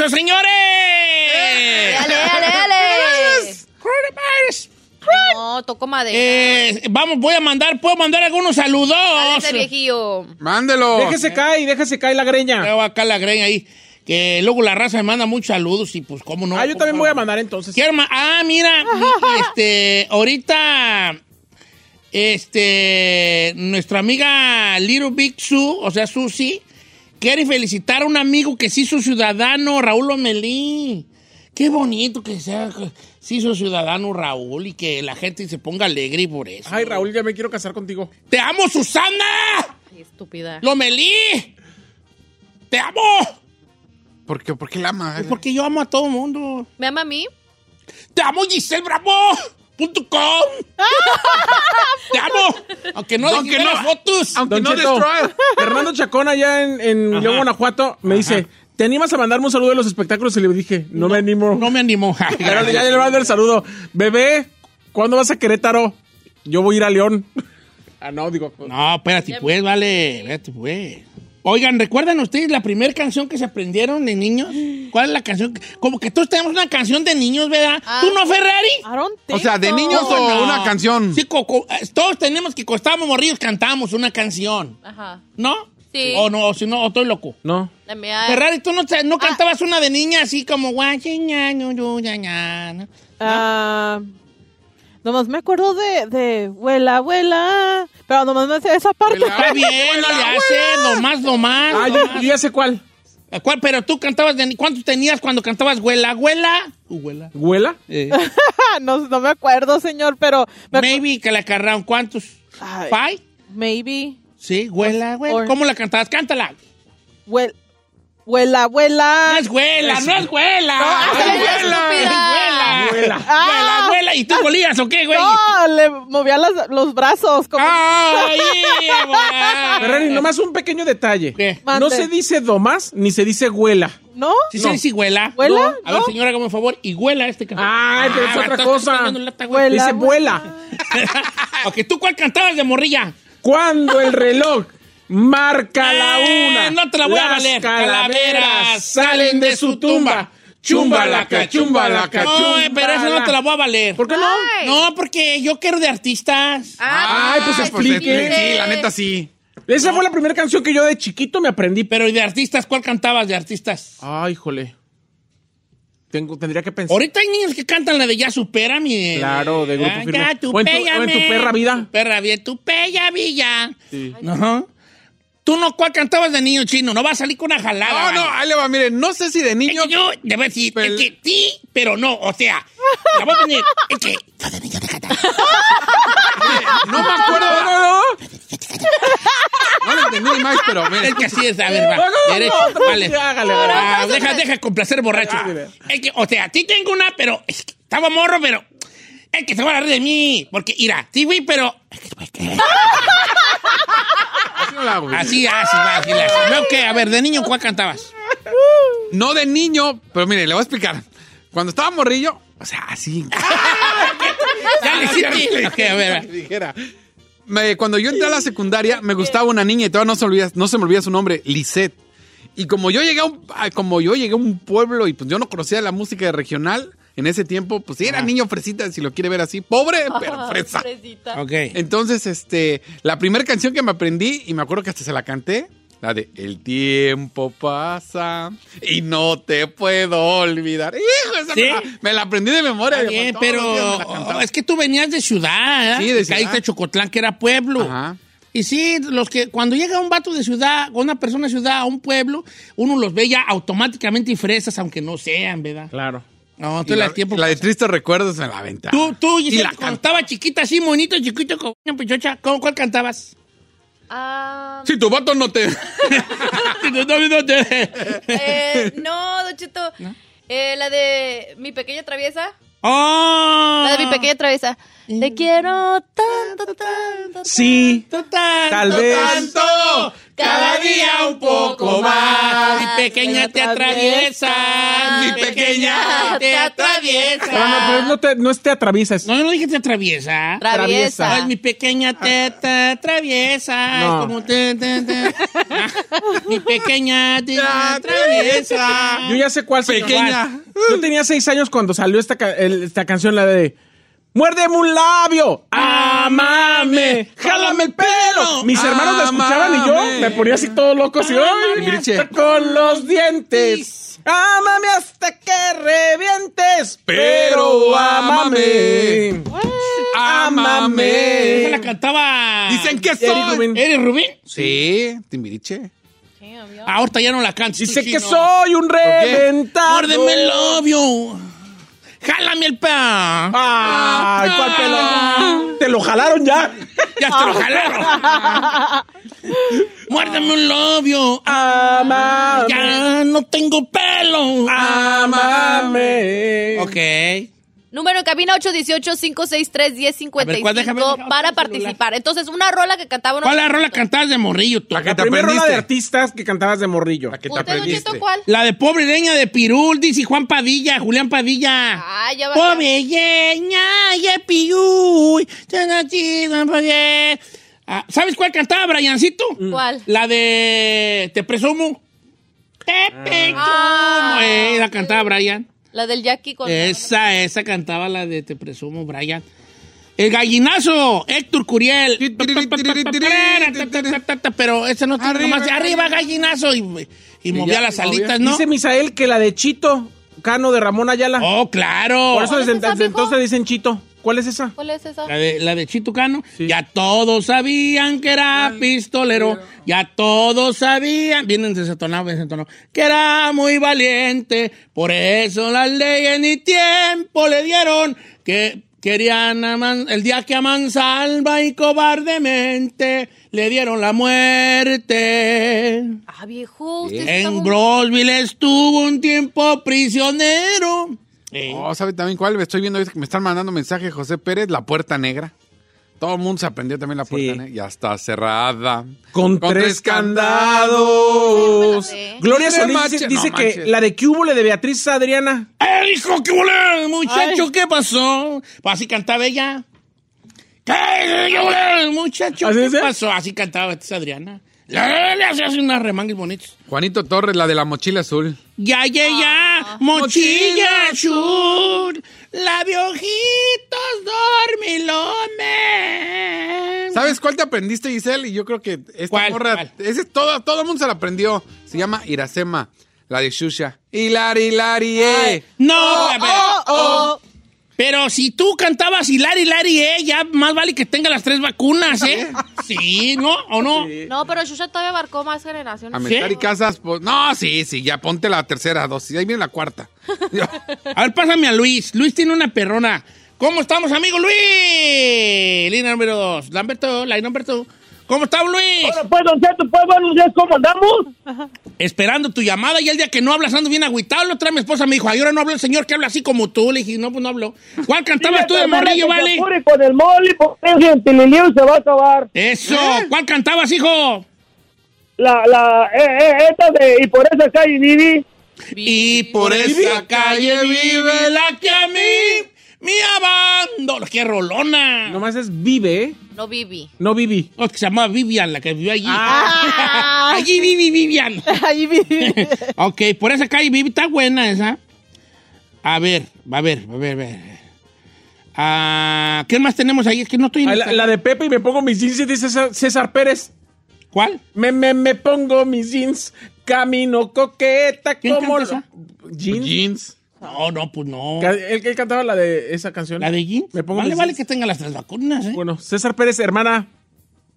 ¡Eso, señores! Dale, dale, dale. Coronavirus. No, tocó madera. Eh, vamos, voy a mandar, puedo mandar algunos saludos. Dale, ese viejillo. Mándelo. Déjese caer, déjese caer la greña. Veo acá la greña ahí. Que luego la raza me manda muchos saludos y pues cómo no. Ah, yo también voy a mandar entonces. Quiero ma- ah, mira, este, ahorita, este, nuestra amiga Little Big Sue, o sea, Susi, quiere felicitar a un amigo que se hizo ciudadano, Raúl Omelí. Qué bonito que sea, que se hizo ciudadano Raúl y que la gente se ponga alegre por eso. Ay, Raúl, ya me quiero casar contigo. ¡Te amo, Susana! Ay, estúpida. ¡Lomelí! ¡Te amo! ¿Por qué, ¿Por qué la ama? Pues porque yo amo a todo el mundo. ¿Me ama a mí? ¡Te amo, Giselle Bravo! Punto com. ¡Te amo! Aunque no Aunque aunque no- fotos. aunque- Don no Cheto, destroy. Fernando Chacón allá en, en León, Guanajuato, me dice, ¿te animas a mandarme un saludo de los espectáculos? Y le dije, no, me animo. No me animó. Pero ya le mando el saludo. Bebé, ¿cuándo vas a Querétaro? Yo voy a ir a León. ah, no, digo. No, espérate, pues, vale. Espérate, pues. Oigan, ¿recuerdan ustedes la primera canción que se aprendieron de niños? ¿Cuál es la canción? Como que todos tenemos una canción de niños, ¿verdad? Ah. ¿Tú no, Ferrari? O sea, ¿de niños so. o No. una canción? Sí, co- co- eh, todos tenemos que, cuando estábamos morridos, cantábamos una canción. Ajá. ¿No? Sí. O no, o si no, o estoy loco. No. La mía- Ferrari, ¿tú no, te- Ah. no cantabas una de niña así como Ah, nomás me acuerdo de, de abuela, abuela. Pero nomás me sé esa parte. Está bien, no le hace, nomás, nomás. Ah, nomás. yo ya sé cuál. ¿Cuál? Pero tú cantabas de ¿Cuántos tenías cuando cantabas güela? Güela. ¿Huela? Eh, no, no me acuerdo, señor, pero... me maybe que la cargaron. ¿Cuántos? ¿Five? Maybe. Sí, güela, güela. Or- ¿Cómo la cantabas? Cántala. Huel- Abuela, abuela. No es güela, no es güela. No, es. Güela. Ah. Güela, güela. ¿Y tú golías o qué, güey? No, le movía las- los brazos. Como... ¡Ay! Ferrari, nomás un pequeño detalle. ¿Qué? No se dice domás ni se dice huela. ¿No? ¿Sí se dice güela? ¿Huela? A ver, ¿No? señora, hágame un favor. Y güela este cantón. Ay, pero es otra cosa. lata. Huela. Dice vuela. ok, ¿tú cuál cantabas de morrilla? Cuando el reloj marca la Eh, una. no te la voy a las valer. Calaveras Calaveras salen de su tumba. Chumbalaca, chumbalaca, No, eh, pero esa no te la voy a valer. ¿Por qué no? Ay. No, porque yo quiero de artistas. Ah, Ay, pues sí, explique. Sí, la neta sí. Esa fue la primera canción que yo de chiquito me aprendí. Pero ¿y de artistas? ¿Cuál cantabas de artistas? Ay, jole. Tengo, tendría que pensar. Ahorita hay niños que cantan la de Ya Supera, mi. Claro, de Grupo Firme. Ya tu O en tu- pella, o en Tu. Perra Vida. Tu perra vida, tu pella villa. Sí. Ajá. ¿Tú no cuál cantabas de niño chino? No vas a salir con una jalada. No, no, ahí le va, mire, no sé si de Es niño. que yo, debo decir, Pero- es que sí, pero no. O sea, la voy a poner. Es que. No me acuerdo. No, no, no. No lo entendí más, pero Es mire. que así es, a ver, va. No, no, no, derecho, vez, vale. sí, hágale, Ah, deja, deja complacer borracho. Es que, o sea, ti tengo una, pero es que estaba morro, pero es que se va a reír de mí. Porque, mira, sí, güey, pero Así así, así, así. que, a ver, de niño, ¿cuál cantabas? No de niño, pero mire, le voy a explicar. Cuando estaba morrillo, o sea, así. Ya le hiciste. Ok, a ver, va. dijera. Me- cuando yo entré a la secundaria, me gustaba una niña y todavía no se, olvida, no se me olvida su nombre, Lisette. Y como yo llegué a un, ah, como yo llegué a un pueblo y pues yo no conocía la música regional, en ese tiempo, pues sí, era niño fresita, si lo quiere ver así. Pobre, pero fresa. Fresita. Ok. Entonces, este, la primera canción que me aprendí, y me acuerdo que hasta se la canté, la de El tiempo pasa y no te puedo olvidar. Hijo, esa ¿Sí? me, la, me la aprendí de memoria. Bien, pero es que tú venías de ciudad, ¿eh? Sí, de Y Caíste ciudad. a Chocotlán, que era pueblo. Ajá. Y sí, los que cuando llega un vato de ciudad, una persona de ciudad a un pueblo, uno los ve ya automáticamente y fresas, aunque no sean, ¿verdad? Claro. No, tú la, tiempo. la de tristes recuerdos me la aventaba. Tú, tú, Y la cuando cantaba. estaba chiquita, así, monito, chiquito, con una pichocha, ¿cómo, ¿cuál cantabas? Ah, Si tu vato no te... No, no, no, no. eh, no, Don Cheto. Eh, la de mi pequeña traviesa. ¡Oh! La de mi pequeña traviesa. Te quiero tanto, tanto. Sí. Tanto, Tal vez. tanto, cada día un poco más. Mi pequeña te atraviesa, mi pequeña te No, no, atraviesa. pero no, te, no es te atraviesas. No, no dije te atraviesa. Traviesa. Ay, mi pequeña teta atraviesa. No. Es como te, te, te. Ah, Mi pequeña te atraviesa. Yo ya sé cuál señor. Pequeña. Yo tenía seis años cuando salió esta, esta canción, la de ¡Muérdeme un labio! ¡Amame! ¡Jálame el pelo! Mis hermanos la escuchaban y yo me ponía así todo loco, así, ¡ay! Con los dientes. ¡Amame hasta que revientes! Pero amame. Amame. la cantaba. Dicen que soy... Rubin. ¿Eres Rubín? Sí, Timbiriche. Ah, Ahorita ya no la cantas. Dice que soy un reventado. Muérdeme el labio. Jálame el pelo. ¡Ay, cuál pelo! ¡Te lo jalaron ya! Ya te lo jalaron. Muérdeme un labio. ¡Amame! Ya no tengo pelo. ¡Amame! Ok. Número en cabina A ver, ¿cuál? Déjame, 818-563-1055 déjame para participar. Entonces, una rola que cantaba una... ¿Cuál es la rola cantabas de morrillo tú? La que La te primera rola de aprendiste. artistas que cantabas de morrillo. La que te ¿Usted, Don aprendiste. Cuál? La de Pobre Leña de Pirul, dice Juan Padilla, Julián Padilla. Ah, ya va. Pobre Leña de Pirul. Ah, ¿Sabes cuál cantaba, Briancito? ¿Cuál? La de Te presumo. Te presumo. Ah. Eh, la cantaba Brian. La del Jackie con... Esa, esa cantaba la de Te presumo, Brian. El gallinazo, Héctor Curiel. Pero ese no tiene más. de Arriba, gallinazo. Y, y movía ya las alitas, ¿no? Dice Misael que la de Chito, Cano de Ramón Ayala. Oh, claro. Por eso ¿Cuál es desde, entonces dicen Chito. ¿Cuál es esa? ¿Cuál es esa? La de, la de Chitucano. Ya todos sabían que era pistolero. Ya todos sabían. Vienen desentonados, desentonados. Que era muy valiente. Por eso las leyes ni tiempo le dieron. Que querían el día que a Mansalva y cobardemente le dieron la muerte. Ah, viejo, usted está En Brosville estuvo un tiempo prisionero. Eh, Oh, ¿sabe también cuál? Estoy viendo que me están mandando mensaje José Pérez, La Puerta Negra. Todo el mundo se aprendió también La Puerta Sí. Negra. Ya está cerrada. Con, tres candados. Sí. Gloria Solís dice, no que la de Cúbole de Beatriz Adriana. ¡Eh, hijo, qué volé, muchacho! ¿Qué pasó? Pues así cantaba ella. ¿Qué, qué volé, muchacho? ¿Así ¿Qué pasó? Así cantaba esta Adriana. Le, le hace unas remangues bonitos. Juanito Torres, la de la mochila azul. Ya, ya, ya, mochilla azul, labiojitos dormilones. ¿Sabes cuál te aprendiste, Giselle? Y yo creo que esta ¿Cuál? morra, ¿Cuál? ese todo, todo el mundo se la aprendió. Se llama Iracema, la de Shusha. Hilari, hilari, eh. No, a ver. Oh, Pero si tú cantabas Hilari, Hilari, eh, ya más vale que tenga las tres vacunas, ¿eh? Sí, ¿no? ¿O no? No, pero Shusha todavía abarcó más generaciones. Amestar y Casas, pues, no, sí, sí, ya ponte la tercera dosis. Ahí viene la cuarta. A ver, pásame a Luis. Luis tiene una perrona. ¿Cómo estamos, amigo Luis? Línea número dos. Lamberto, line number two. ¿Cómo estamos, Luis? Pues, don Cheto, pues, buenos días, ¿cómo andamos? Esperando tu llamada y el día que no hablas ando bien agüitado. La otra mi esposa me dijo, ay, ahora no habla el señor que habla así como tú. Le dije, no, pues no hablo. ¿Cuál cantabas tú de morrillo, vale? Con el mole, porque el gentililío se va a acabar. Eso. ¿Cuál cantabas, hijo? La, la, eh, eh, esta de, y por esa calle viví. Y por esa calle vive la que a mí mi abandono. ¡Qué rolona! Nomás es Vive, ¿eh? No Vivi. no Vivi. Oh, que se llamaba Vivian, la que vivió allí. Ah. allí viví Vivian. Ahí vi. ok, por esa calle Vivi está buena esa. A ver, a ver, a ver, a ver. Ah, ¿Qué más tenemos ahí? Es que no estoy... en Ah, La, la de Pepe y me pongo mis jeans y dice César, César Pérez. ¿Cuál? Me, me, me pongo mis jeans, camino coqueta ¿Quién como... canta lo- ¿Jeans? Jeans. No, no, pues no. Él, él cantaba la de esa canción. ¿La de jeans? Me pongo vale, mis vale que tenga las tres vacunas, ¿eh? Bueno, César Pérez, hermana.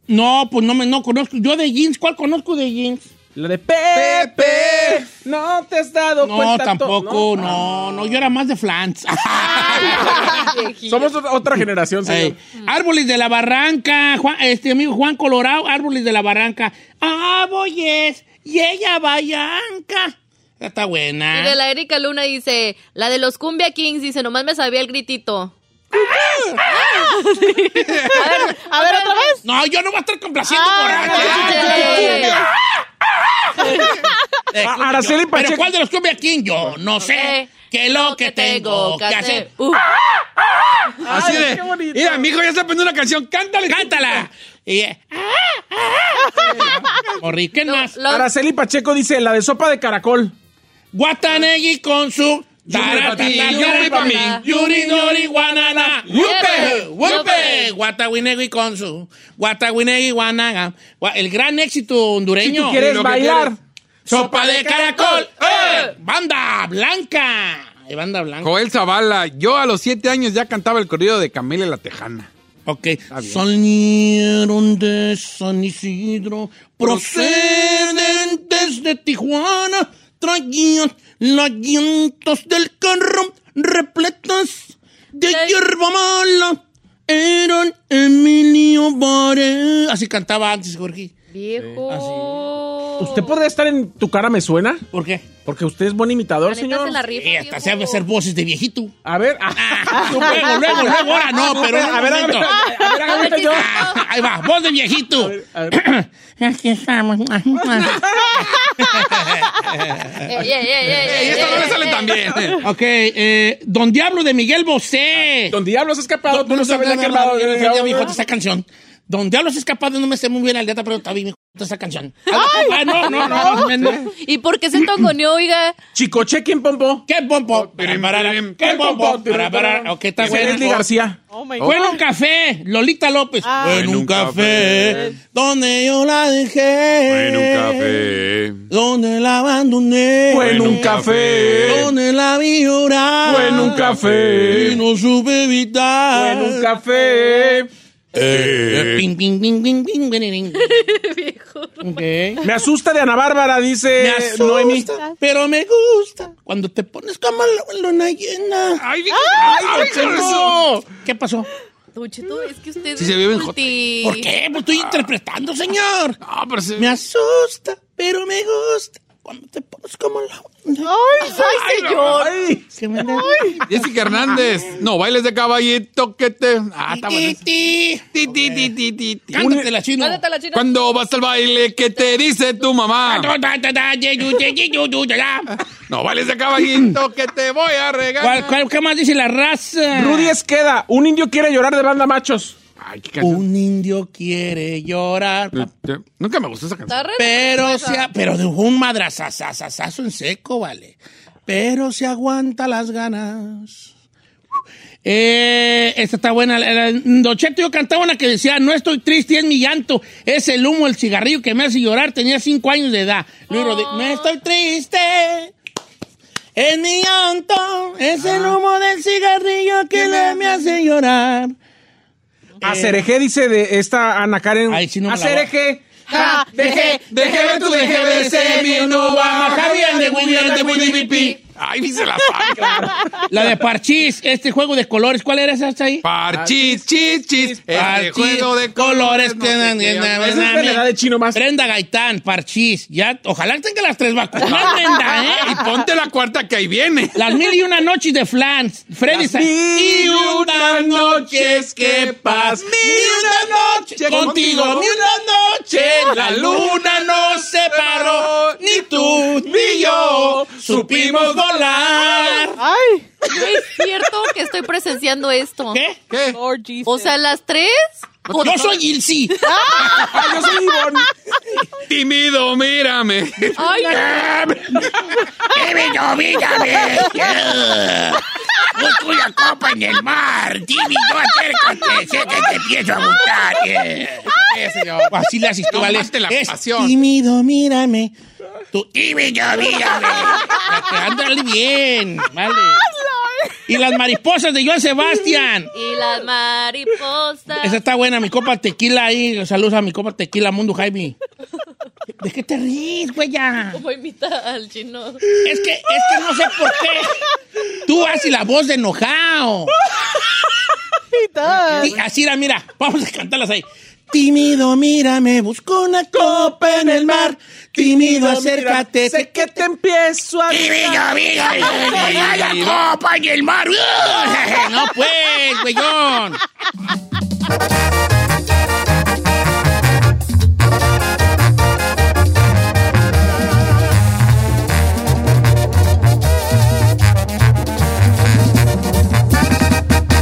No, pues no me no conozco. Yo de jeans, ¿cuál conozco de jeans? La de Pepe. No te has dado No, cuenta. to- tampoco, no, no, yo era más de flans. Somos otra, generación, señor. Árboles de la Barranca, Juan- este amigo Juan Colorado, Árboles de la Barranca. Ah, voy es, y ella Vallanca. Está buena. Mire, la Erika Luna dice, la de los Cumbia Kings, dice, nomás me sabía el gritito. A ver, otra vez. No, yo no voy a estar complaciendo Ah, borracha. Eh, A- Araceli Pero Pacheco. ¿cuál de los Cumbia King? Yo no sé Eh, qué es lo que tengo que hacer. Uh, Así Ay, de. Mira, mi hijo ya está aprendiendo una canción. Cántale. ¡Cántala! Y, eh, ah, ah. Morri, ¿qué lo- más? lo- Araceli Pacheco dice la de sopa de caracol. Guatanegui con su... pa' ti, yuri pa' mí. Yuri Dori Guanana. Wupe, wupe. Guatawinegui con su. Guatawinegui Guanaga. Gua- El gran éxito Si hondureño. tú quieres bailar. Sopa de caracol. ¡Eh! Banda blanca. Eh, Banda blanca. Joel Zavala. Yo a los siete años ya cantaba el corrido de Camila la Tejana. Ok. Salieron de San Isidro, procedentes de Tijuana, traían las llantas del carro repletas de hierba mala. Eran Emilio Bare. Así cantaba antes, Jorge. Viejo. ¿Usted podría estar en Tu cara me suena? ¿Por qué? Porque usted es buen imitador, señor. se la rifa, Eh, hasta viejo. sabe hacer voces de viejito. A ver. Ah, luego, luego, luego, ahora no, pero a ver, a ver, a ver, a ver, yo. Ah, ahí va, voz de viejito. A ver. Aquí estamos. Eh, eh, eh, eh, ¡Ey, eh, esta no le eh, sale eh. tan bien! ok, eh, Don Diablo de Miguel Bosé. Don Diablos escapado, tú no sabes la que no, armado. no, no, hijo, esta canción. Don Diablos escapado, no me sé muy bien la letra, pero está bien, esta canción. Ah, no, no, no, no, no. ¿Y por qué se toconeó, oiga? Chicoche, ¿quién pompo? ¿Qué pompo? Para, para, ¿Qué pompo? Para, para. Ok, está bueno. García. Oh my Fue en un café, Lolita López. Ah. Fue en un café, donde yo la dejé. En un café. Donde la abandoné. Fue en un café. Donde la vi llorar. Fue en un café. Y no supe evitar. Fue en un café. Eh, ping, ping, ping, ping, ping, ping, ping. Ok. Me asusta de Ana Bárbara, dice Me asusta, Noemi. pero me gusta cuando te pones como luna llena. ¡Ay! ¡Ay, ¡Ay, no! ¿Qué pasó? Don Cheto, es que usted Sí es se vive en multi- ¿Por qué? Pues estoy interpretando, señor. No, pero se- Me asusta, pero me gusta cuando te pones como la. Ay, Ay, señor. Ay, Que me da- Jessica Hernández. No, bailes de caballito que te. Ah, está bueno. Ti, Ti, ti, ti, ti. Cántatela, chino. Mándate a la china. Cuando vas al baile, ¿qué te dice tu mamá? ¿Cuál, No, bailes de caballito que te voy a regalar. cuál, qué más dice la raza? Rudy Esqueda, un indio quiere llorar de banda machos. Ay, qué canción. Un indio quiere llorar, Nunca me gustó esa canción. Pero se, pero de un madrazazazazazo en seco, vale. Pero se aguanta las ganas. Eh, esta está buena. La- la- Don Cheto, yo cantaba una que decía, no estoy triste, es mi llanto. Es el humo, el cigarrillo que me hace llorar. Tenía cinco años de edad. Luis Rodríguez, no estoy triste. Es mi llanto. Es el humo del cigarrillo que le me hace llorar. Acereje dice de esta Ana Karen. Ay, sí, no me la Acereje. Ja, Deje, deje ver tu, deje ver, mi uno va, Javier de muy bien, de muy pipi. Ay, ni se la sabe, claro. La de Parchís, este juego de colores, ¿cuál era esa hasta ahí? Parchis, chis, chis. Este Parchís, juego de colores. no. Esa es la edad de chino más. Brenda Gaitán, Parchís, ya, ojalá tenga las tres vacunas, Brenda, ¿eh? Y ponte la cuarta que ahí viene. Las mil y una noches de Flans, Freddy Las mil y una noches que pas, mil y una noches contigo, mil y una noches, la luna nos separó, ni tú ni yo supimos volar. Ay, ¿No es cierto que estoy presenciando esto. ¿Qué? ¿Qué? Lord Jesus. O sea, las tres. Yo soy Ilsi. Ay, yo soy Ivonne. Tímido, mírame. Ay, Tímido, mírame. Busco una copa en el mar. Tímido, acércate. Sé que te empiezo a gustar. Así le mate la Es pasión. tímido, mírame. Tú, tímido, mírame. Para que ándale bien, ¿vale? Y las mariposas de Joan Sebastián. y las mariposas. Esa está buena, mi copa tequila ahí. Saludos a mi copa tequila, Mundo Jaime. ¿De qué te ríes, güey? ya? Voy a invitar al chino. Es que, es que no sé por qué. Tú haces la voz de enojado. Sí, así era, mira, vamos a cantarlas ahí. Tímido, mírame, busco una copa en el mar. Tímido, acércate. Sé que te empiezo a Tímido, mírame, la copa en el mar. No, pues, güeyón.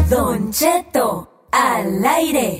Don Cheto, al aire.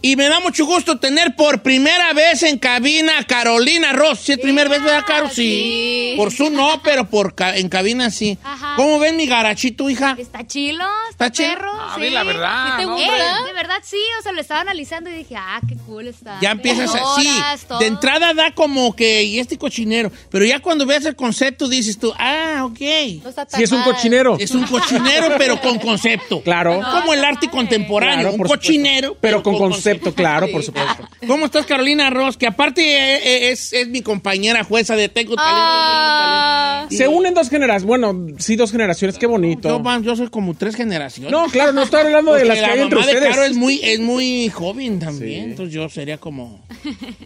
Y me da mucho gusto tener por primera vez en cabina a Carolina Ross. ¿Sí es primera vez, verdad, Caro? Sí. sí. Por su no, pero por ca- en cabina sí. Ajá. ¿Cómo ven mi garachito, hija? Está chilo, ¿Está está, chilo? perro. A sí. ver, la verdad, ¿Sí te ¿no? gusta? de verdad sí, o sea, lo estaba analizando y dije, ah, qué cool está. Ya empiezas así. Horas, todo. De entrada da como que, y este cochinero. Pero ya cuando ves el concepto dices tú, ah, ok. No está tan Sí, es un mal. cochinero. Es un cochinero, pero con concepto. Claro. Como el arte contemporáneo, Claro, un cochinero. Pero con concepto, claro, por supuesto. ¿Cómo estás, Carolina Ross? Que aparte eh, eh, es, es mi compañera jueza de Tengo Talento. Ah. Tengo Talento. Se unen dos generaciones. Bueno, sí, dos generaciones. Qué bonito. Yo, man, yo soy como tres generaciones. No, claro, no estoy hablando de las que la hay entre ustedes. Caro es muy, es muy joven también, entonces yo sería como...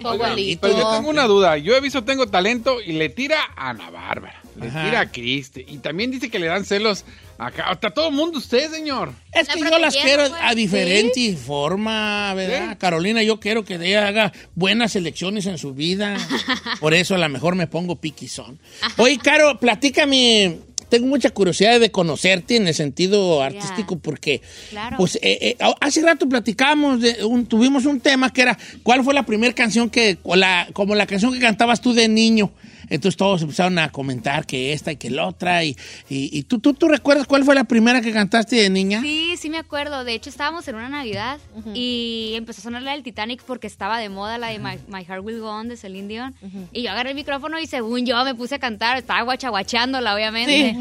Abuelito. Pero yo tengo una duda. Yo he visto Tengo Talento y le tira a Ana Bárbara. Le Ajá. tira a Criste. Y también dice que le dan celos acá. Hasta todo el mundo usted, señor. Es La que yo las quiero pues. a diferente forma, ¿verdad? Sí. Carolina, yo quiero que ella haga buenas elecciones en su vida. Por eso a lo mejor me pongo piquizón. Oye, Caro, platícame. Tengo mucha curiosidad de conocerte en el sentido artístico porque, Claro. pues, eh, eh, hace rato platicamos, de un- tuvimos un tema que era, ¿cuál fue la primera canción que, o la, como la canción que cantabas tú de niño? Entonces todos empezaron a comentar que esta y que la otra. Y, y, y tú, tú, ¿tú recuerdas cuál fue la primera que cantaste de niña? Sí, sí me acuerdo. De hecho, estábamos en una Navidad y empezó a sonar la del Titanic porque estaba de moda la de My, My Heart Will Go On de Celine Dion. Y yo agarré el micrófono y según yo me puse a cantar. Estaba guachaguachándola, obviamente.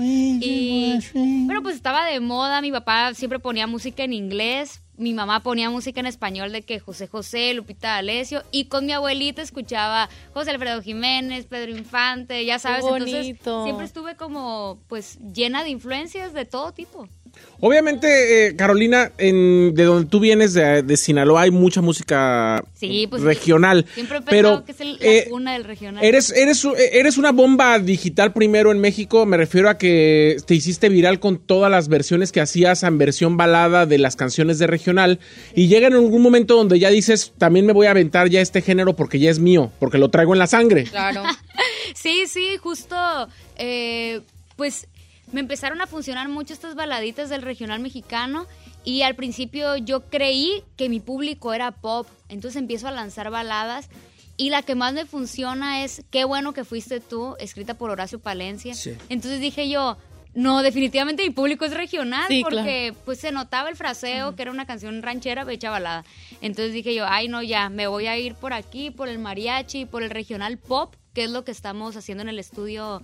Y, pero pues estaba de moda. Mi papá siempre ponía música en inglés. Mi mamá ponía música en español de que José José, Lupita D'Alessio. Y con mi abuelita escuchaba José Alfredo Jiménez, Pedro Infante, ya sabes. Qué Entonces bonito. siempre estuve como pues llena de influencias de todo tipo. Obviamente, eh, Carolina, en, de donde tú vienes, de, de Sinaloa, hay mucha música Sí, pues, regional. Siempre he pero pensado que es el, la eh, cuna del regional. Eres, eres, eres una bomba digital primero en México. Me refiero a que te hiciste viral con todas las versiones que hacías en versión balada de las canciones de regional. Y llega en algún momento donde ya dices, también me voy a aventar ya este género porque ya es mío, porque lo traigo en la sangre. Claro. Sí, sí, justo, eh, pues me empezaron a funcionar mucho estas baladitas del regional mexicano y al principio yo creí que mi público era pop, entonces empiezo a lanzar baladas y la que más me funciona es Qué bueno que fuiste tú, escrita por Horacio Palencia. Sí. Entonces dije yo, no, definitivamente mi público es regional Sí, porque pues se notaba el fraseo, que era una canción ranchera hecha balada. Entonces dije yo, ay no, ya, me voy a ir por aquí, por el mariachi, por el regional pop, que es lo que estamos haciendo en el estudio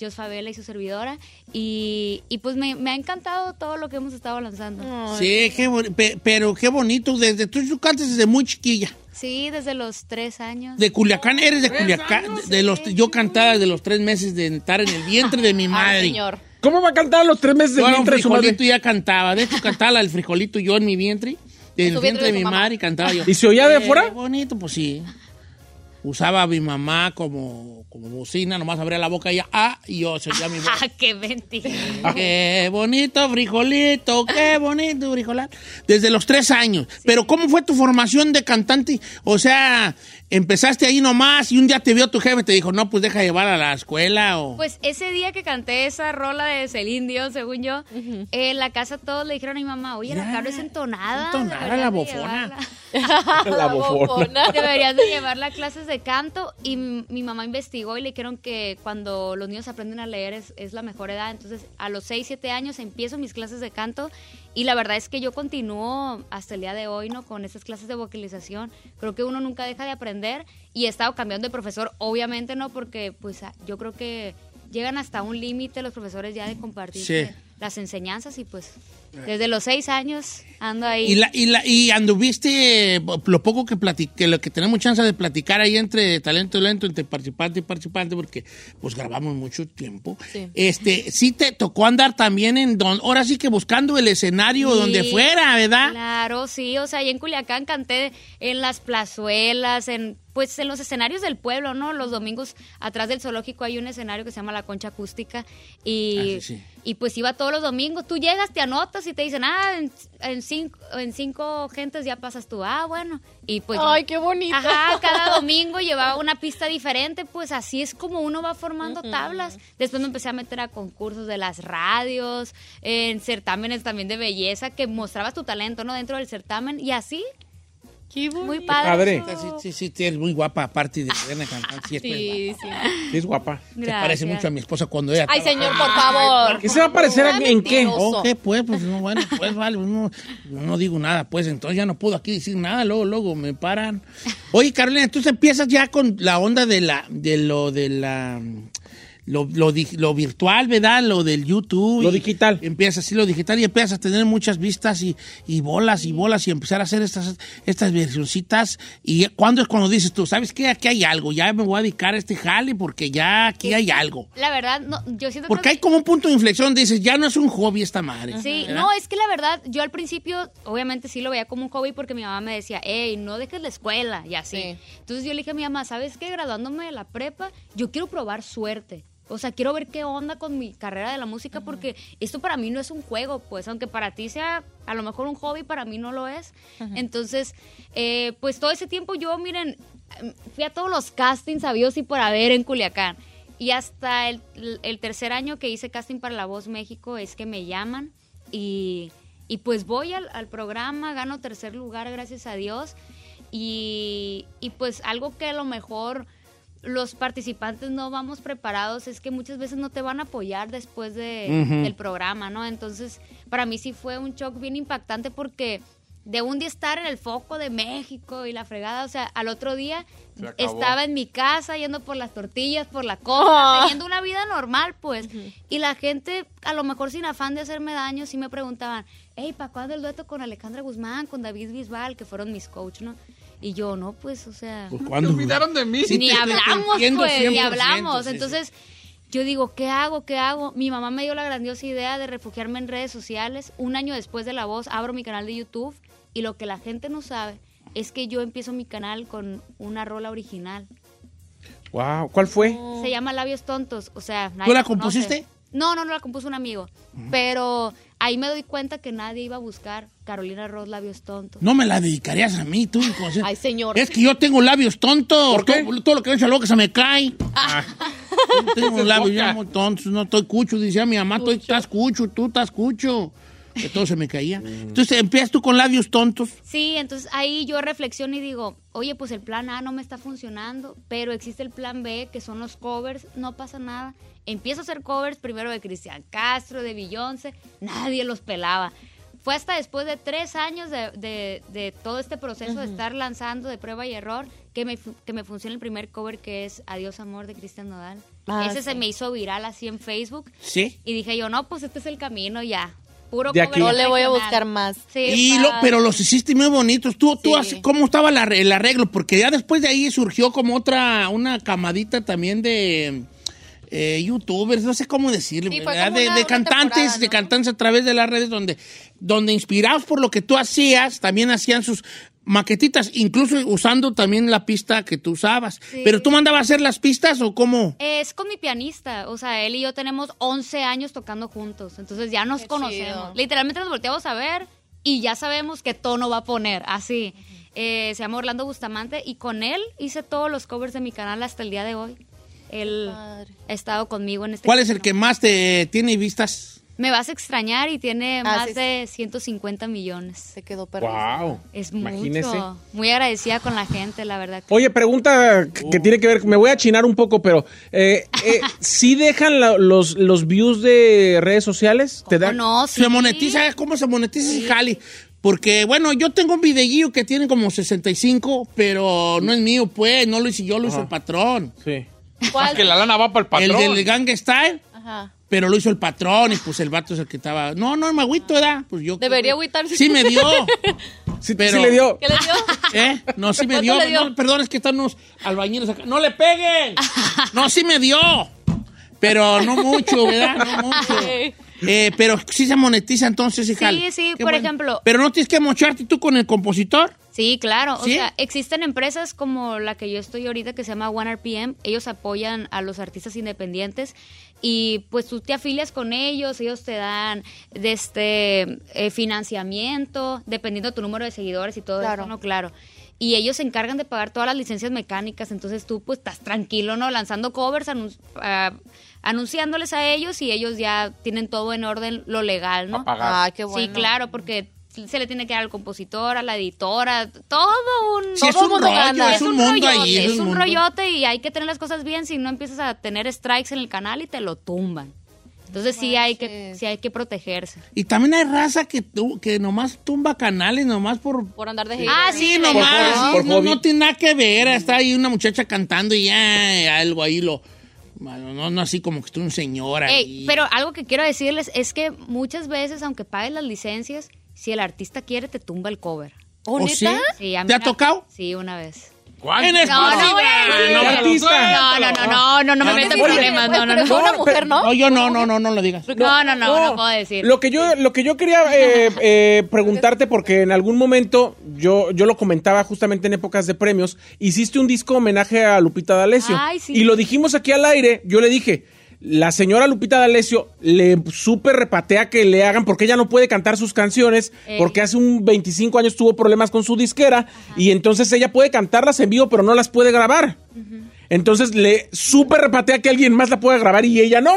Jos Favela y su servidora. Y, y pues me, me ha encantado todo lo que hemos estado lanzando. Sí, qué pero qué bonito. Desde, tú, tú cantas desde muy chiquilla. Sí, desde los tres años. De Culiacán, eres de Culiacán. De, de los, yo cantaba desde los tres meses de estar en el vientre de mi madre. señor. ¿Cómo va a cantar a los tres meses de Yo vientre de su madre? frijolito ya cantaba. De hecho, cantaba del frijolito yo en mi vientre. En el vientre de de mi mamá. madre y cantaba yo. ¿Y se oía de Qué afuera? bonito, pues sí. Usaba a mi mamá como, como bocina, nomás abría la boca y ya, ah, y yo se mi voz. ¡Ah, qué mentira! Qué bonito frijolito, qué bonito frijolar. Desde los tres años. Pero ¿cómo fue tu formación de cantante? O sea, empezaste ahí nomás y un día te vio tu jefe y te dijo, no, pues deja llevar a la escuela o... Pues ese día que canté esa rola de Celine Dion, según yo, en la casa todos le dijeron a mi mamá, oye, la Caro es entonada. entonada la bofona". llevarla". La bofona. Deberías de llevarla a clases de canto y mi mamá investigó y le dijeron que cuando los niños aprenden a leer es, es la mejor edad. Entonces a los 6, 7 años empiezo mis clases de canto y la verdad es que yo continúo hasta el día de hoy ¿no? con esas clases de vocalización. Creo que uno nunca deja de aprender y he estado cambiando de profesor, obviamente no, porque pues a- yo creo que llegan hasta un límite los profesores ya de compartir Sí. las enseñanzas y pues desde los 6 años ando ahí. Y, la, y, la, y anduviste, eh, lo poco que platiqué, lo que tenemos chance de platicar ahí entre talento y lento, entre participante y participante, porque pues grabamos mucho tiempo. Sí. Este, sí te tocó andar también en don, ahora sí que buscando el escenario Sí, donde fuera, ¿verdad? Claro, sí, o sea, ahí en Culiacán canté en las plazuelas, en pues en los escenarios del pueblo, ¿no? Los domingos atrás del zoológico hay un escenario que se llama La Concha Acústica y, Ah, sí, sí. y pues iba todos los domingos. Tú llegas, te anotas y te dicen, ah, en, en cinco, en cinco gentes ya pasas tú. Ah, bueno. Y pues... Ay, qué bonito. Ajá, cada domingo llevaba una pista diferente, pues así es como uno va formando tablas. Después me empecé a meter a concursos de las radios, en certámenes también de belleza, que mostrabas tu talento, ¿no? Dentro del certamen, y así, Qué muy padre. Sí, sí, sí, sí, eres muy guapa, aparte de una cantante. Sí, es Sí, guapa. sí. Sí, es guapa. Te parece mucho a mi esposa cuando ella Ay, estaba- señor, por favor. ¿Qué se va a parecer a- en qué? Ok, pues, pues no, bueno, pues vale, no, no digo nada, pues entonces ya no puedo aquí decir nada, luego, luego me paran. Oye, Carolina, entonces empiezas ya con la onda de la, de lo de la lo, lo, di- lo virtual, ¿verdad? Lo del YouTube. Lo y digital. Empiezas así lo digital y empiezas a tener muchas vistas y, y bolas y bolas y empezar a hacer estas, estas versioncitas. ¿Y cuándo es cuando dices tú, sabes qué? Aquí hay algo, ya me voy a dedicar a este jale porque ya aquí hay algo? La verdad, no, yo siento Porque que... hay como un punto de inflexión, dices, ya no es un hobby esta madre. Sí, ¿verdad? no, es que la verdad, yo al principio, obviamente sí lo veía como un hobby porque mi mamá me decía, hey, no dejes la escuela y así. Sí. Entonces yo le dije a mi mamá, ¿sabes qué? Graduándome de la prepa, yo quiero probar suerte. O sea, quiero ver qué onda con mi carrera de la música porque esto para mí no es un juego, pues, aunque para ti sea a lo mejor un hobby, para mí no lo es. Entonces, eh, pues todo ese tiempo yo, miren, fui a todos los castings sabidos y por haber en Culiacán. Y hasta el, el tercer año que hice casting para La Voz México es que me llaman y, y pues voy al, al programa, gano tercer lugar, gracias a Dios. Y, y pues algo que a lo mejor los participantes no vamos preparados es que muchas veces no te van a apoyar después de, del programa, ¿no? Entonces, para mí sí fue un shock bien impactante porque de un día estar en el foco de México y la fregada, o sea, al otro día estaba en mi casa yendo por las tortillas, por la coca, teniendo una vida normal, pues. Y la gente, a lo mejor sin afán de hacerme daño, sí me preguntaban, hey, ¿para cuándo el dueto con Alejandra Guzmán, con David Bisbal, que fueron mis coach, ¿no? Y yo, no, pues, o sea... Pues, Se ¿cuándo? olvidaron de mí. Sí, ni te- hablamos, pues, ni 100%, hablamos. sí, sí. Entonces, yo digo, ¿qué hago? ¿Qué hago? Mi mamá me dio la grandiosa idea de refugiarme en redes sociales. Un año después de La Voz abro mi canal de YouTube y lo que la gente no sabe es que yo empiezo mi canal con una rola original. Wow, ¿cuál fue? Se llama Labios Tontos, o sea... nadie ¿Tú la conoce. compusiste? No, no, no la compuso un amigo. Pero ahí me doy cuenta que nadie iba a buscar Carolina Ross Labios Tontos. No me la dedicarías a mí, tú. Ay, señor. Es que yo tengo labios tontos. ¿Por qué? Todo, todo lo que veo loco se me cae. Yo tengo labios ya muy tontos. No estoy cucho. Decía mi mamá, estoy, estás cucho, tú estás cucho. Que todo se me caía. Entonces empiezas tú con labios tontos. Sí, entonces ahí yo reflexiono y digo, oye, pues el plan A no me está funcionando, pero existe el plan B, que son los covers, no pasa nada. Empiezo a hacer covers primero de Cristian Castro, de Beyoncé, nadie los pelaba. Fue hasta después de tres años de, de- de todo este proceso de estar lanzando de prueba y error que me, que me funciona el primer cover que es Adiós Amor de Cristian Nodal. Ah, Ese se me hizo viral así en Facebook Sí. y dije yo, no, pues este es el camino ya. Puro De cover aquí. No le voy a buscar más. Sí, Y lo, pero los hiciste muy bonitos. Tú, tú haces- ¿cómo estaba la- el arreglo? Porque ya después de ahí surgió como otra, una camadita también de eh, youtubers, no sé cómo como de, cantantes, de cantantes a través de las redes donde, donde inspirados por lo que tú hacías, también hacían sus maquetitas, incluso usando también la pista que tú usabas. Sí. Pero tú mandabas a hacer las pistas o cómo? Es con mi pianista, o sea, él y yo tenemos 11 años tocando juntos, entonces ya nos Qué conocemos. chido. Literalmente nos volteamos a ver y ya sabemos qué tono va a poner, así. Eh, se llama Orlando Bustamante y con él hice todos los covers de mi canal hasta el día de hoy. Él ha estado conmigo en este ¿Cuál es el que más te tiene vistas? Me vas a extrañar y tiene Ah, más sí, sí. de 150 millones. Se quedó perdido. Wow. Es Imagínese. mucho. Muy agradecida con la gente, la verdad. Oye, pregunta que, que tiene que ver, me voy a chinar un poco, pero eh, eh, ¿sí dejan la- los, los views de redes sociales? ¿Te ¿Cómo dan? no? Se Sí. monetiza, ¿cómo se monetiza ese jali? Porque, bueno, yo tengo un videillo que tiene como 65, pero no es mío, pues, no lo hice yo, lo hizo el patrón. Sí. ¿Cuál? Que la lana va para el El patrón. del Gang Style, Ajá. pero lo hizo el patrón y pues el vato es el que estaba. No, no, me agüito, ¿verdad? Pues yo. Debería agüitarse. Sí me dio. Sí, Pero- sí le dio. ¿Qué le dio? ¿Eh? No, sí me ¿Cuánto dio. le dio? No, perdón, es que están unos albañiles acá. ¡No le peguen! No, sí me dio. Pero no mucho, ¿verdad? No mucho. Eh, pero sí se monetiza entonces, hija. Sí, sí, por ejemplo- Pero no tienes que mocharte tú con el compositor. Sí, claro. ¿Sí? O sea, existen empresas como la que yo estoy ahorita que se llama OneRPM. Ellos apoyan a los artistas independientes y pues tú te afilias con ellos, ellos te dan de este eh, financiamiento, dependiendo de tu número de seguidores y todo Claro. eso, ¿no? Claro. Y ellos se encargan de pagar todas las licencias mecánicas, entonces tú pues estás tranquilo, ¿no? Lanzando covers, anun- ah, anunciándoles a ellos y ellos ya tienen todo en orden, lo legal, ¿no? A pagar. Ay, qué bueno. Sí, claro, porque se le tiene que dar al compositor, a la editora, todo un... Sí, es un mundo rollo, es un mundo rollote, ahí. Es un un mundo. rollote y hay que tener las cosas bien si no empiezas a tener strikes en el canal y te lo tumban. Entonces sí hay que sí hay que protegerse. Y también hay raza que, tu- que nomás tumba canales, nomás por... Por andar de Ah, hater. sí, Sí, de nomás, verdad. por no, no tiene nada que ver. Está ahí una muchacha cantando y ya algo ahí lo... bueno, No, no así como que estoy un señor ahí. Ey, pero algo que quiero decirles es que muchas veces, aunque pagues las licencias, si el artista quiere, te tumba el cover. ¿Oh, ¿O sí? neta? Sí, a mí ¿Te ha tocado? Sí, una vez. ¿Cuál? En No, exclusiva. no voy a decir. No. No, no, no, no, no, no me meto en no, problemas. No, no, no. fue una No, mujer, ¿no? No, yo no, no, no, no lo digas. No, no, no, no puedo decir. Lo que yo, lo que yo quería eh, eh, preguntarte, porque en algún momento yo, yo lo comentaba justamente en épocas de premios, hiciste un disco homenaje a Lupita D'Alessio. Ay, sí. Y lo dijimos aquí al aire, yo le dije, la señora Lupita D'Alessio le súper repatea que le hagan, porque ella no puede cantar sus canciones, Ey. porque hace un 25 años tuvo problemas con su disquera, y entonces ella puede cantarlas en vivo, pero no las puede grabar. Entonces le súper repatea que alguien más la pueda grabar y ella no.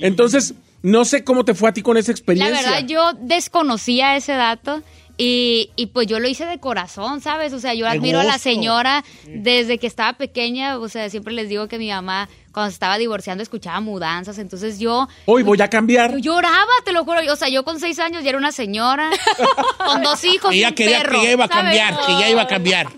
Entonces, no sé cómo te fue a ti con esa La experiencia. verdad, yo desconocía ese dato y, y pues yo lo hice de corazón, ¿sabes? O sea, yo admiro a la señora desde que estaba pequeña. O sea, siempre les digo que mi mamá, cuando se estaba divorciando, escuchaba mudanzas. Entonces yo. Hoy voy a cambiar. Yo lloraba, te lo juro. O sea, yo con seis años ya era una señora con dos hijos y Ella quería que ya iba a ¿sabes? cambiar, que ya iba a cambiar.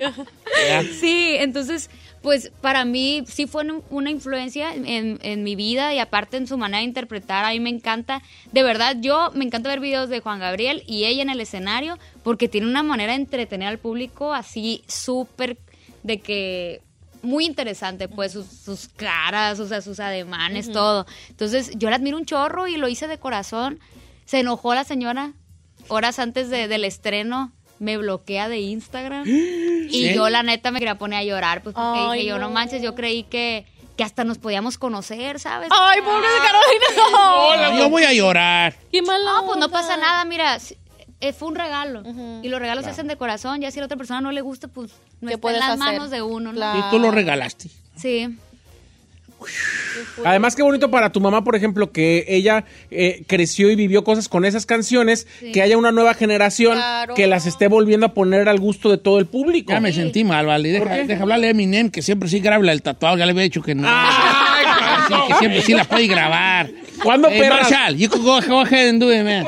Sí, entonces, pues para mí sí fue un- una influencia en, en mi vida y aparte en su manera de interpretar, a mí me encanta, de verdad, yo me encanta ver videos de Juan Gabriel y ella en el escenario porque tiene una manera de entretener al público así súper de que muy interesante, pues, sus, sus caras, o sea, sus ademanes, todo. Entonces, yo la admiro un chorro y lo hice de corazón. Se enojó la señora horas antes de- del estreno. Me bloquea de Instagram. Y ¿Sí? yo, la neta, me quería poner a llorar, pues, porque Ay, dije, yo no no. manches, yo creí que, que hasta nos podíamos conocer, ¿sabes? Ay, pobre de Carolina. Hola, yo voy a llorar. Qué mala No, pues no pasa nada, mira, eh, fue un regalo. Y los regalos se hacen de corazón, ya si a la otra persona no le gusta, pues no ¿Qué está en las hacer? manos de uno, ¿no? Claro. Y tú lo regalaste. Sí. Además, qué bonito para tu mamá, por ejemplo, que ella eh, creció y vivió cosas con esas canciones, Sí. que haya una nueva generación Claro. que las esté volviendo a poner al gusto de todo el público. Ya me sentí mal, vale. Deja, deja hablarle a Eminem, que siempre sí graba el tatuado. Ya le había dicho que no. Sí, que siempre sí la puede grabar. ¿Cuándo, Eh, perras? Marshall, you could go, go ahead and do it, man.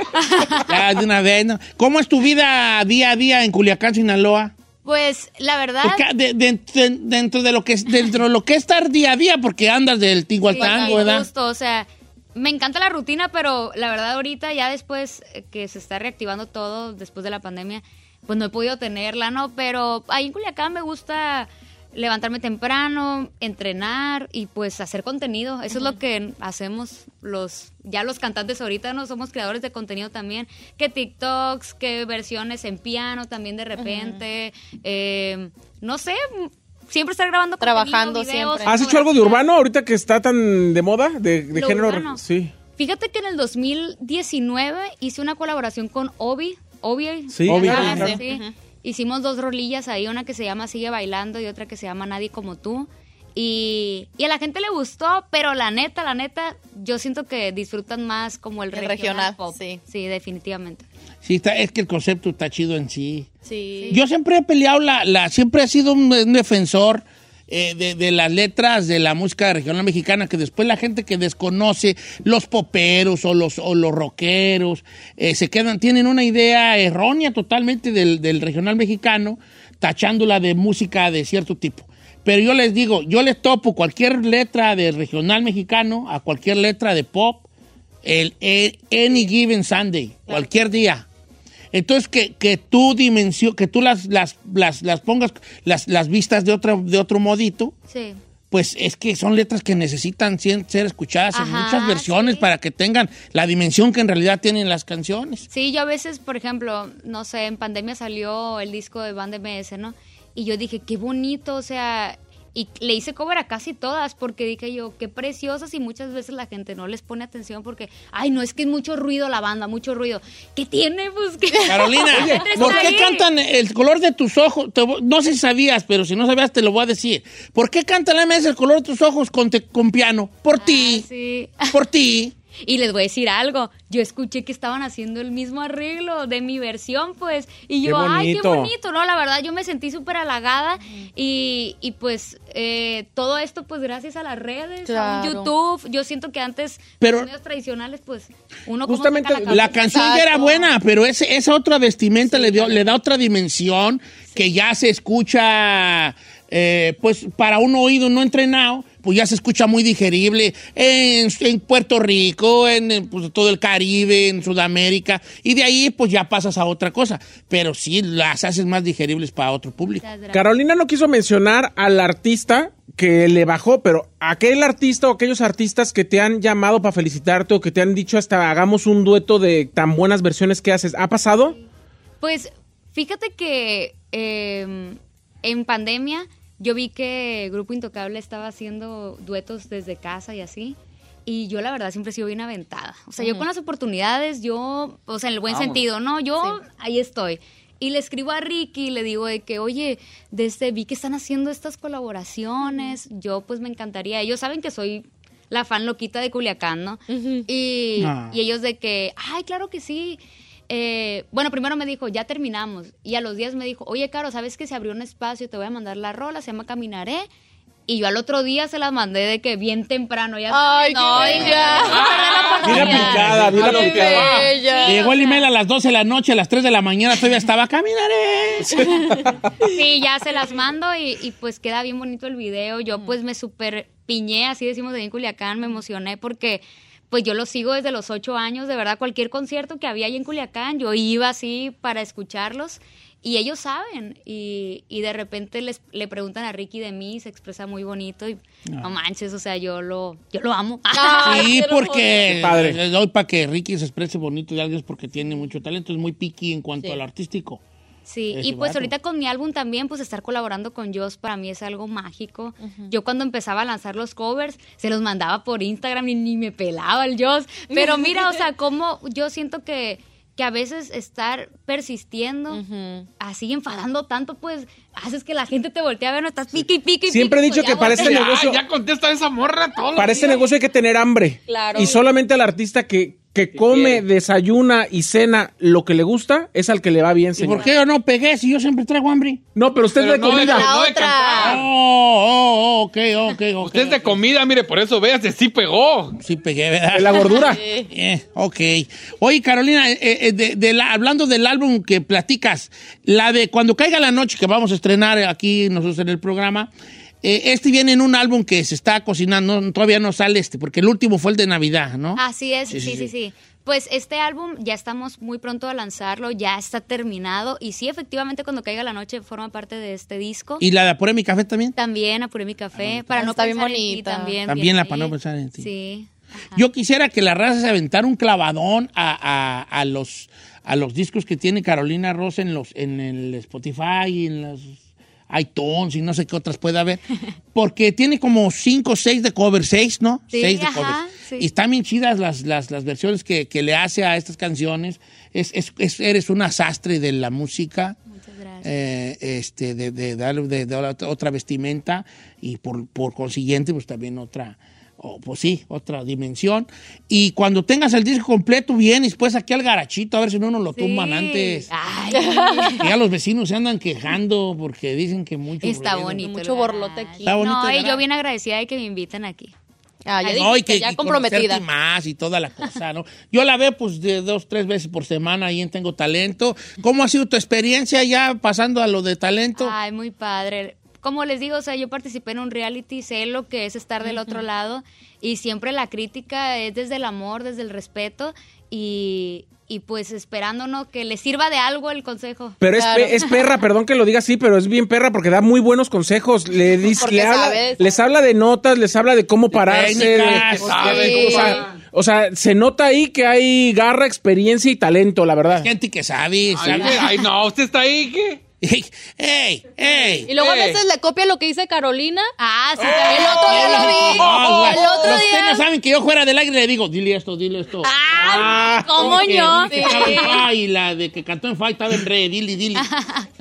Ya, de una vez, ¿no? ¿Cómo es tu vida día a día en Culiacán, Sinaloa? Pues la verdad, de- de- de- dentro de lo que es dentro de lo que es estar día a día, porque andas del tingo al tango, ¿verdad? justo, o sea, me encanta la rutina, pero la verdad ahorita ya después eh, que se está reactivando todo después de la pandemia, pues no he podido tenerla, ¿no? Pero ahí en Culiacán me gusta levantarme temprano, entrenar y pues hacer contenido. Eso es lo que hacemos los ya los cantantes ahorita, no somos creadores de contenido también, que TikToks, que versiones en piano también de repente, eh, no sé, siempre estar grabando Trabajando videos, siempre. ¿Has hecho algo de urbano ahorita que está tan de moda? De, de género. urbano. Sí. Fíjate que en el 2019 hice una colaboración con Obi. Obi. Sí, Obi, Ah, claro. sí. Hicimos dos rolillas ahí, una que se llama Sigue Bailando y otra que se llama Nadie Como Tú. Y, y a la gente le gustó, pero la neta, la neta, yo siento que disfrutan más como el, El regional, regional, pop. sí. Sí, definitivamente. Sí, está, es que el concepto está chido en sí. Sí. Yo siempre he peleado, la, la, siempre he sido un, un defensor eh, de, de las letras de la música regional mexicana, que después la gente que desconoce, los poperos o los, o los rockeros, eh, se quedan, tienen una idea errónea totalmente del, del regional mexicano, tachándola de música de cierto tipo. Pero yo les digo, yo les topo cualquier letra de regional mexicano a cualquier letra de pop, el, el Any Given Sunday, cualquier día. Entonces, que, que tú dimensión, que tú las, las, las, las pongas, las, las vistas de, otra, de otro modito, Sí. pues es que son letras que necesitan ser escuchadas en muchas versiones sí. para que tengan la dimensión que en realidad tienen las canciones. Sí, yo a veces, por ejemplo, no sé, en pandemia salió el disco de Band MS, ¿no? Y yo dije, qué bonito, o sea, y le hice cover a casi todas porque dije yo, qué preciosas y muchas veces la gente no les pone atención porque, ay, no, es que es mucho ruido la banda, mucho ruido. ¿Qué tiene? Pues que... Carolina, ¿por qué ahí. cantan el color de tus ojos? Te no sé si sabías, pero si no sabías te lo voy a decir. ¿Por qué canta la MS el color de tus ojos con, te- con piano? Por ti, Ah, sí. por ti. Y les voy a decir algo, yo escuché que estaban haciendo el mismo arreglo de mi versión, pues, y yo, Qué ay, qué bonito. ¿no? La verdad, yo me sentí súper halagada y, y pues eh, todo esto, pues, gracias a las redes, a Claro. YouTube, yo siento que antes, Pero- los medios tradicionales, pues, uno Justamente La canción ya era buena, pero ese, esa otra vestimenta le, dio, le da otra dimensión que ya se escucha, eh, pues para un oído no entrenado, pues ya se escucha muy digerible en, en Puerto Rico, en, en, pues, todo el Caribe, en Sudamérica, y de ahí pues ya pasas a otra cosa, pero sí las haces más digeribles para otro público. Carolina no quiso mencionar al artista que le bajó, pero aquel artista o aquellos artistas que te han llamado para felicitarte o que te han dicho hasta hagamos un dueto de tan buenas versiones que haces, ¿ha pasado? Pues fíjate que eh, en pandemia yo vi que Grupo Intocable estaba haciendo duetos desde casa y así. Y yo la verdad siempre he sido bien aventada. O sea, yo con las oportunidades, yo, o sea, en el buen Vamos. sentido, ¿no? Yo ahí estoy. Y le escribo a Ricky y le digo de que, oye, desde vi que están haciendo estas colaboraciones, yo pues me encantaría. Ellos saben que soy la fan loquita de Culiacán, ¿no? y, Ah. y ellos de que, ay, claro que sí. Eh, bueno, primero me dijo, ya terminamos. Y a los días me dijo, oye, Caro, ¿sabes que se abrió un espacio? Te voy a mandar la rola, se llama Caminaré. Y yo al otro día se las mandé de que bien temprano. Ya Ay, no, qué dije, bella. "No, no, no, no, Bien no, no". aplicada, bien A lo que aplicada. va. Bella. Le Llegó el email a las 12 de la noche, a las 3 de la mañana todavía estaba caminaré. Sí, ya se las mando y, y, pues queda bien bonito el video. Yo pues me super piñé, así decimos de en Culiacán, me emocioné porque pues yo lo sigo desde los ocho años, de verdad, cualquier concierto que había ahí en Culiacán, yo iba así para escucharlos y ellos saben. Y, y de repente les, le preguntan a Ricky de mí, se expresa muy bonito y no manches, o sea, yo lo, yo lo amo. Sí, porque padre. le doy para que Ricky se exprese bonito de algo es porque tiene mucho talento, es muy picky en cuanto Sí. al artístico. Sí, y pues ahorita con mi álbum también, pues estar colaborando con Joss para mí es algo mágico. Yo cuando empezaba a lanzar los covers, se los mandaba por Instagram y ni me pelaba el Joss. Pero mira, o sea, como yo siento que, que a veces estar persistiendo, así enfadando tanto, pues haces que la gente te voltee a ver, no estás pique y pique y Siempre he dicho pues, que para este negocio- Ya contesta esa morra todo. Para este negocio hay que tener hambre. Claro. Y solamente al artista que, que come, desayuna y cena lo que le gusta es al que le va bien, ¿Y señor. por qué yo no pegué si yo siempre traigo hambre? No, pero usted Pero es de no, comida. no, no de otra. cantar. Oh, oh, oh, ok, ok, ok. Usted es de comida, mire, por eso veas, sí pegó. Sí pegué, ¿verdad? De la gordura. Eh, ok. Oye, Carolina, eh, eh, de- de la- hablando del álbum que platicas, la de Cuando caiga la noche, que vamos a estrenar aquí nosotros en el programa, eh, este viene en un álbum que se está cocinando, no- todavía no sale este, porque el último fue el de Navidad, ¿no? Así es, Sí, sí sí, sí, sí, Pues este álbum ya estamos muy pronto a lanzarlo, ya está terminado y sí, efectivamente, cuando caiga la noche forma parte de este disco. ¿Y la de Apuré mi café también? También apuré mi café para no Está bien pensar en ti bonita. también. También la para no pensar en ti. Sí. ajá. Yo quisiera que la raza se aventara un clavadón a, a- a los, a los discos que tiene Carolina Ross en, los, en el Spotify, en los iTunes y no sé qué otras puede haber. Porque tiene como cinco o seis de cover, seis, ¿no? Sí, seis de ajá, covers. sí. Y están bien chidas las, las, las versiones que, que le hace a estas canciones. Es, es- es- eres una sastre de la música. Muchas gracias. eh, este, de, de darle de, de otra- otra vestimenta y por, por consiguiente, pues también otra, o pues sí, otra dimensión. Y cuando tengas el disco completo, bien, y después aquí al garachito, a ver si no nos lo Sí. tumban antes. Ay, Que ya los vecinos se andan quejando porque dicen que mucho está bonito. Mucho borlote aquí. Está bonito No, y yo bien agradecida de que me inviten aquí. Ah, ya No, y que, ya y comprometida. más y toda la cosa, ¿no? Yo la veo pues de dos, tres veces por semana ahí en Tengo Talento. ¿Cómo ha sido tu experiencia ya pasando a lo de talento? Ay, muy padre. Como les digo, o sea, yo participé en un reality, sé lo que es estar del otro lado y siempre la crítica es desde el amor, desde el respeto y, y pues esperándonos que les sirva de algo el consejo. Pero es, pe- es perra, perdón que lo diga así, pero es bien perra porque da muy buenos consejos. Le dice, le habla- les habla de notas, les habla de cómo pararse. técnicas, de- sabe, de- sí. o, sea, o sea, se nota ahí que hay garra, experiencia y talento, la verdad. Gente que sabe, Ay, sabe. ay, no, usted está ahí, ¿qué? ¡Ey! ¡Ey! ¡Ey! Y luego a Eh. veces le copia lo que dice Carolina. Ah, sí, El otro día lo vi. No, el otro los que día. no saben que yo fuera del aire le digo, dile esto, dile esto. Ah, ¿cómo Porque yo? y la de que cantó en y estaba en Re, dile, dile.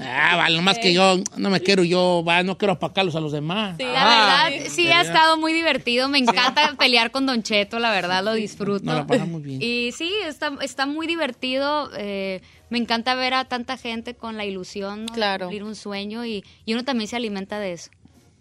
Ah, vale, nomás que yo no me quiero, yo va, no quiero apacarlos a los demás. La Ah, verdad, sí ha estado muy divertido. Me encanta pelear con Don Cheto, la verdad, lo disfruto. Nos la pasamos bien. Y sí, está, está muy divertido. eh, me encanta ver a tanta gente con la ilusión ¿no? Claro. de cumplir un sueño y, y uno también se alimenta de eso.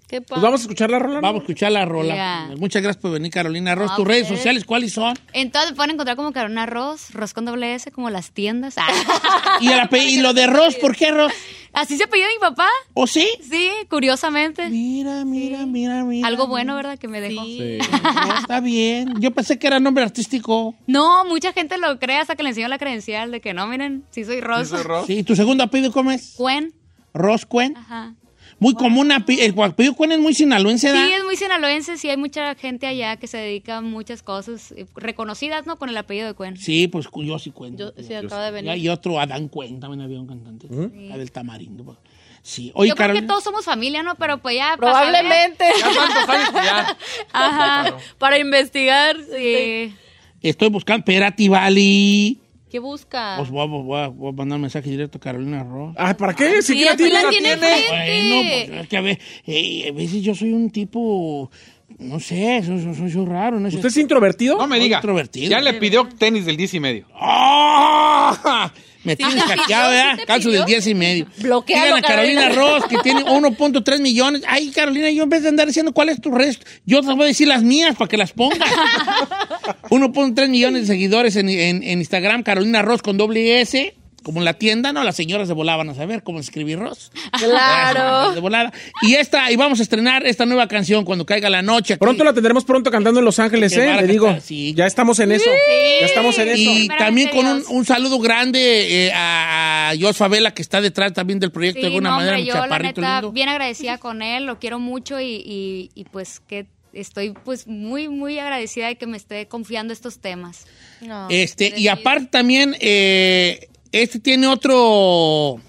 Qué Pues vamos a escuchar la rola. ¿no? Vamos a escuchar la rola. Muchas gracias por venir, Carolina Ross. No, ¿Tus redes sociales cuáles son? Entonces me pueden encontrar como Carolina Ross, Ross con doble S, como las tiendas. Ah. ¿Y, el y lo de Ross? ¿Por qué Ross? Así se apellida mi papá. ¿O sí? Sí, curiosamente. Mira, mira, mira, mira. Algo bueno, ¿verdad? Que me dejó. No, está bien. Yo pensé que era nombre artístico. No, mucha gente lo cree hasta que le enseño la credencial de que no, miren, sí soy Ross. Sí, ¿tu segundo apellido cómo es? Cuen. Ross Cuen. Ajá. Muy común, el apellido Cuen es muy sinaloense, Sí, ¿verdad? es muy sinaloense, sí hay mucha gente allá que se dedica a muchas cosas eh, reconocidas, ¿no? Con el apellido de Cuen. Sí, pues yo sí cuento. Yo, sí, acaba de venir. Y otro, Adán Cuen, también había un cantante. La del tamarindo. pues. Sí. Oye, Yo creo que todos somos familia, ¿no? Pero pues ya... para saber- Probablemente. Ya tantos años que ya. Ajá. Para investigar. Sí. Estoy buscando Perati Valley. ¿Qué busca? Pues voy, a- voy a, voy a mandar un mensaje directo a Carolina Ross. Ay, ¿para qué? Si Sí, que la tiene, la tiene. Bueno, pues es que a, ver, a veces yo soy un tipo, no sé, soy, soy- raro. No sé. ¿Usted es introvertido? No me diga. introvertido. Ya le pidió tenis del 10 y medio. ¡Ah! Me tienes te hackeado? ¿verdad? ¿Sí te Calzo del 10 y medio. Bloquéalo, Digan a Carolina, Carolina. Ross, que tiene 1.3 millones. Ay, Carolina, yo en vez de andar diciendo cuál es tu resto, yo te voy a decir las mías para que las pongas. 1.3 millones de seguidores en, en- en Instagram, Carolina Ross con doble S, como en la tienda, ¿no? Las señoras de volaban a saber cómo escribir Ross. Claro. De volada. Y esta, y vamos a estrenar esta nueva canción cuando caiga la noche. aquí. Pronto la tendremos pronto cantando en Los Ángeles, ¿eh? Le digo. sí. Ya estamos en eso. Ya estamos en eso. Y también con un, un saludo grande eh, a, Jos Favela, que está detrás también del proyecto de Sí, alguna no, manera, hombre, mi yo la chaparrito neta lindo. bien agradecida con él, lo quiero mucho y, y- y, pues que estoy pues muy muy agradecida de que me esté confiando estos temas. No. Este, y aparte también, eh, este tiene otro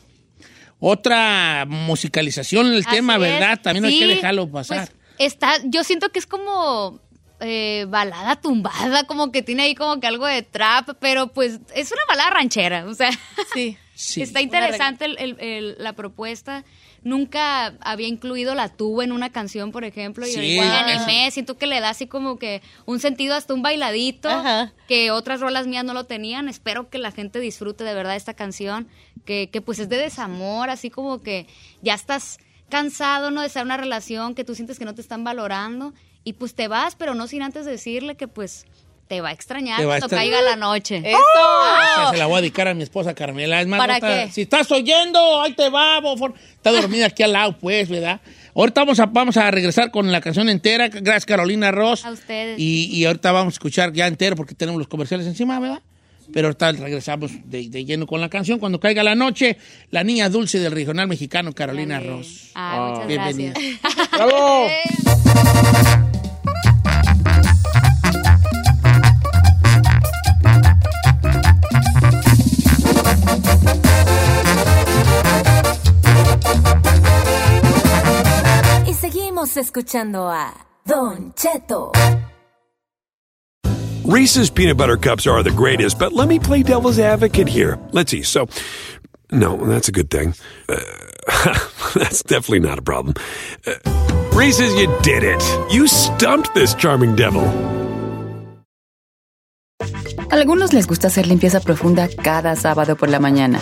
otra musicalización en el Así tema, es. ¿verdad? También hay Sí, que dejarlo pasar. pues, está, yo siento que es como eh, balada tumbada, como que tiene ahí como que algo de trap, pero pues es una balada ranchera, o sea, Sí. Sí. está interesante el- el- el- la propuesta. Nunca había incluido la tuba en una canción, por ejemplo, y Sí, ahorita me eso. animé, siento que le da así como que un sentido hasta un bailadito, Ajá. que otras rolas mías no lo tenían. Espero que la gente disfrute de verdad esta canción, que, que pues es de desamor, así como que ya estás cansado, ¿no? De estar en una relación que tú sientes que no te están valorando y pues te vas, pero no sin antes decirle que pues te va a extrañar Te va a cuando extrañar. caiga la noche. ¡Eso! Esa se la voy a dedicar a mi esposa Carmela. Es más, ¿Para ahorita, qué? si estás oyendo, ahí te va, bofor. Está dormida aquí al lado, pues, ¿verdad? Ahorita vamos a, vamos a regresar con la canción entera. Gracias, Carolina Ross. A ustedes. Y, y ahorita vamos a escuchar ya entero porque tenemos los comerciales encima, ¿verdad? Pero ahorita regresamos de, de lleno con la canción. Cuando caiga la noche, la niña dulce del regional mexicano, Carolina Dale. Ross. Ay, muchas Bienvenida. gracias. ¡Bravo! Seguimos escuchando a Don Cheto. Reese's peanut butter cups are the greatest, but let me play devil's advocate here. Let's see. So, no, that's a good thing. Uh, that's definitely not a problem. Uh, Reese's, you did it. You stumped this charming devil. Algunos les gusta hacer limpieza profunda cada sábado por la mañana.